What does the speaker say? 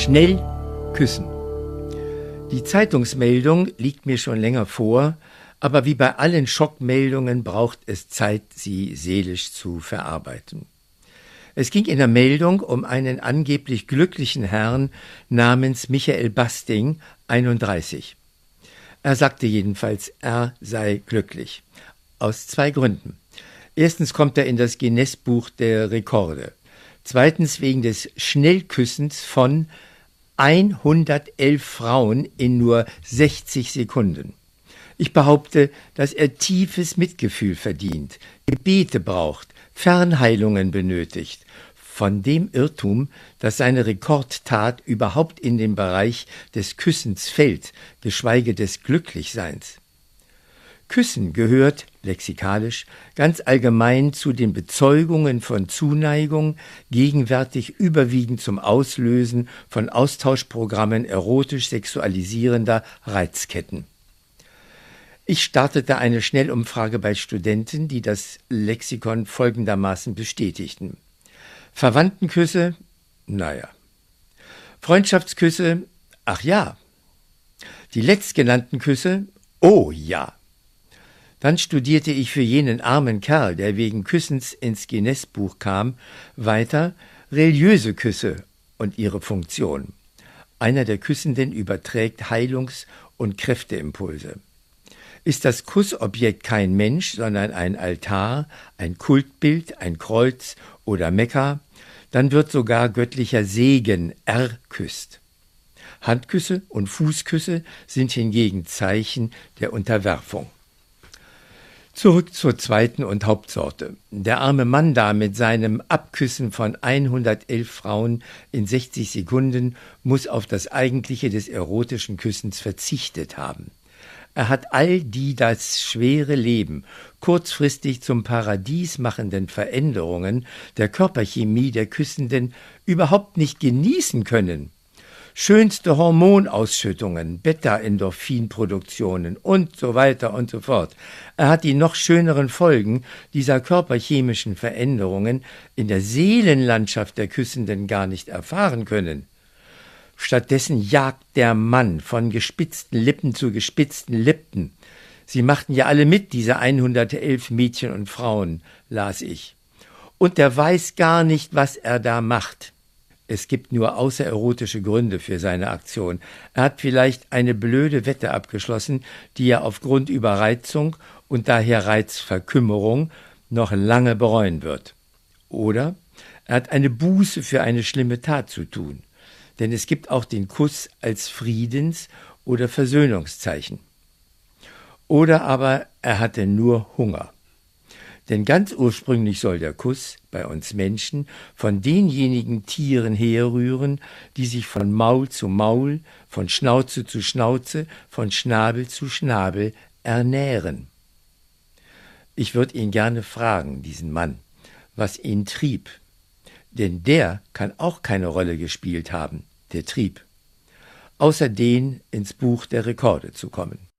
Schnell küssen. Die Zeitungsmeldung liegt mir schon länger vor, aber wie bei allen Schockmeldungen braucht es Zeit, sie seelisch zu verarbeiten. Es ging in der Meldung um einen angeblich glücklichen Herrn namens Michael Basting, 31. Er sagte jedenfalls, er sei glücklich. Aus zwei Gründen. Erstens kommt er in das Guinness-Buch der Rekorde. Zweitens wegen des Schnellküssens von 111 Frauen in nur 60 Sekunden. Ich behaupte, dass er tiefes Mitgefühl verdient, Gebete braucht, Fernheilungen benötigt, von dem Irrtum, dass seine Rekordtat überhaupt in den Bereich des Küssens fällt, geschweige des Glücklichseins. Küssen gehört, lexikalisch, ganz allgemein zu den Bezeugungen von Zuneigung, gegenwärtig überwiegend zum Auslösen von Austauschprogrammen erotisch sexualisierender Reizketten. Ich startete eine Schnellumfrage bei Studenten, die das Lexikon folgendermaßen bestätigten. Verwandtenküsse? Naja. Freundschaftsküsse? Ach ja. Die letztgenannten Küsse? Oh ja. Dann studierte ich für jenen armen Kerl, der wegen Küssens ins Guinness-Buch kam, weiter religiöse Küsse und ihre Funktion. Einer der Küssenden überträgt Heilungs- und Kräfteimpulse. Ist das Kussobjekt kein Mensch, sondern ein Altar, ein Kultbild, ein Kreuz oder Mekka, dann wird sogar göttlicher Segen erküsst. Handküsse und Fußküsse sind hingegen Zeichen der Unterwerfung. Zurück zur zweiten und Hauptsorte. Der arme Mann da mit seinem Abküssen von 111 Frauen in 60 Sekunden muss auf das Eigentliche des erotischen Küssens verzichtet haben. Er hat all die das schwere Leben kurzfristig zum Paradies machenden Veränderungen der Körperchemie der Küssenden überhaupt nicht genießen können schönste Hormonausschüttungen, Beta-Endorphinproduktionen und so weiter und so fort. Er hat die noch schöneren Folgen dieser körperchemischen Veränderungen in der Seelenlandschaft der Küssenden gar nicht erfahren können. Stattdessen jagt der Mann von gespitzten Lippen zu gespitzten Lippen. Sie machten ja alle mit, diese 111 Mädchen und Frauen, las ich. Und der weiß gar nicht, was er da macht. Es gibt nur außererotische Gründe für seine Aktion. Er hat vielleicht eine blöde Wette abgeschlossen, die er aufgrund Überreizung und daher Reizverkümmerung noch lange bereuen wird. Oder er hat eine Buße für eine schlimme Tat zu tun. Denn es gibt auch den Kuss als Friedens- oder Versöhnungszeichen. Oder aber er hatte nur Hunger. Denn ganz ursprünglich soll der Kuss bei uns Menschen von denjenigen Tieren herrühren, die sich von Maul zu Maul, von Schnauze zu Schnauze, von Schnabel zu Schnabel ernähren. Ich würde ihn gerne fragen, diesen Mann, was ihn trieb. Denn der kann auch keine Rolle gespielt haben, der Trieb. Außer den ins Buch der Rekorde zu kommen.